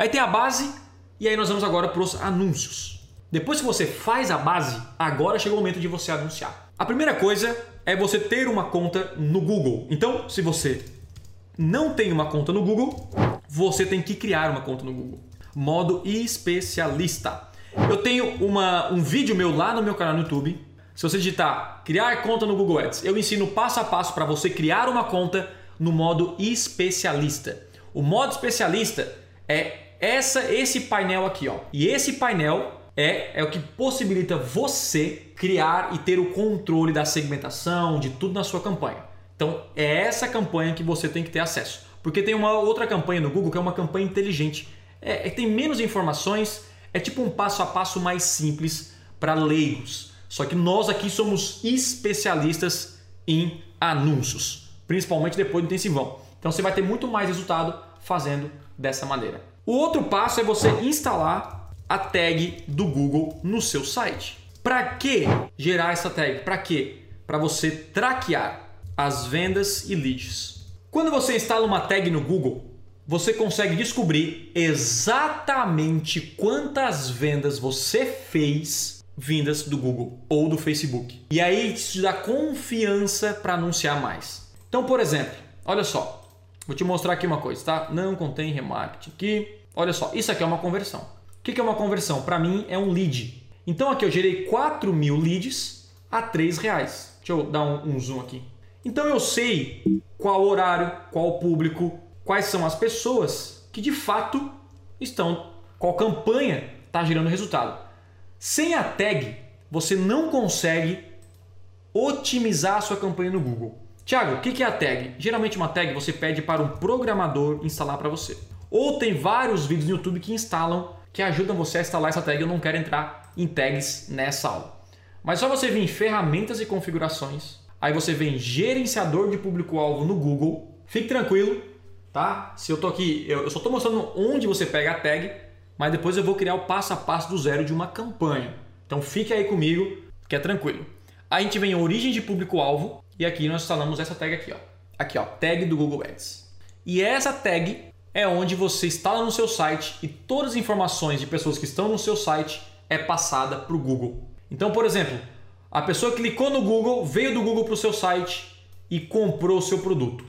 Aí tem a base e aí nós vamos agora para os anúncios. Depois que você faz a base, agora chegou o momento de você anunciar. A primeira coisa é você ter uma conta no Google. Então, se você não tem uma conta no Google, você tem que criar uma conta no Google. Modo especialista. Eu tenho uma, um vídeo meu lá no meu canal no YouTube. Se você digitar criar conta no Google Ads, eu ensino passo a passo para você criar uma conta no modo especialista. O modo especialista é essa esse painel aqui, ó. E esse painel é, é o que possibilita você criar e ter o controle da segmentação, de tudo na sua campanha. Então é essa campanha que você tem que ter acesso. Porque tem uma outra campanha no Google que é uma campanha inteligente. É, é tem menos informações, é tipo um passo a passo mais simples para leigos. Só que nós aqui somos especialistas em anúncios, principalmente depois do intensivão. Então você vai ter muito mais resultado fazendo dessa maneira. O outro passo é você instalar a tag do Google no seu site. Para que gerar essa tag? Para quê? Para você traquear as vendas e leads. Quando você instala uma tag no Google, você consegue descobrir exatamente quantas vendas você fez vindas do Google ou do Facebook. E aí isso te dá confiança para anunciar mais. Então, por exemplo, olha só, vou te mostrar aqui uma coisa, tá? Não contém remarketing aqui. Olha só, isso aqui é uma conversão. O que é uma conversão? Para mim é um lead. Então aqui eu gerei 4 mil leads a 3 reais. Deixa eu dar um, um zoom aqui. Então eu sei qual horário, qual público, quais são as pessoas que de fato estão, qual campanha está gerando resultado. Sem a tag, você não consegue otimizar a sua campanha no Google. Tiago, o que é a tag? Geralmente uma tag você pede para um programador instalar para você. Ou tem vários vídeos no YouTube que instalam, que ajudam você a instalar essa tag. Eu não quero entrar em tags nessa aula. Mas só você vir em ferramentas e configurações, Aí você vem gerenciador de público-alvo no Google. Fique tranquilo, tá? Se eu tô aqui, eu, só estou mostrando onde você pega a tag, mas depois eu vou criar o passo a passo do zero de uma campanha. Então fique aí comigo, que é tranquilo. A gente vem a origem de público-alvo e aqui nós instalamos essa tag aqui, ó. Aqui, ó, tag do Google Ads. E essa tag é onde você instala no seu site e todas as informações de pessoas que estão no seu site é passada para o Google. Então, por exemplo, a pessoa clicou no Google, veio do Google para o seu site e comprou o seu produto.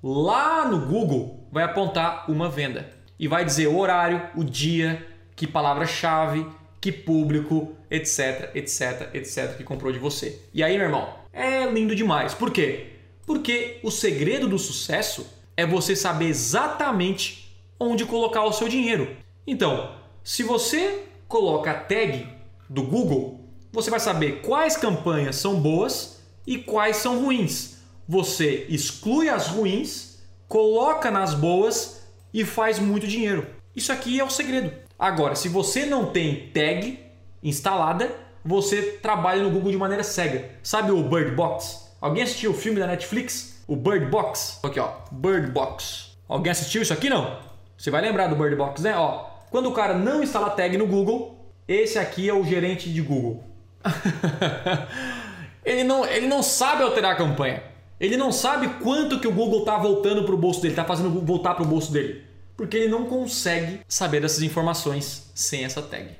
Lá no Google vai apontar uma venda e vai dizer o horário, o dia, que palavra-chave, que público, etc, etc, etc, que comprou de você. E aí, meu irmão, é lindo demais. Por quê? Porque o segredo do sucesso é você saber exatamente onde colocar o seu dinheiro. Então, se você coloca a tag do Google você vai saber quais campanhas são boas e quais são ruins. Você exclui as ruins, coloca nas boas e faz muito dinheiro. Isso aqui é o segredo. Agora, se você não tem tag instalada, você trabalha no Google de maneira cega. Sabe o Bird Box? Alguém assistiu o filme da Netflix? O Bird Box? Aqui, ó, Bird Box. Alguém assistiu isso aqui não? Você vai lembrar do Bird Box, né? Ó, quando o cara não instala tag no Google, esse aqui é o gerente de Google. ele, não, ele não sabe alterar a campanha. Ele não sabe quanto que o Google está voltando para o bolso dele, está fazendo voltar para o bolso dele. Porque ele não consegue saber dessas informações sem essa tag.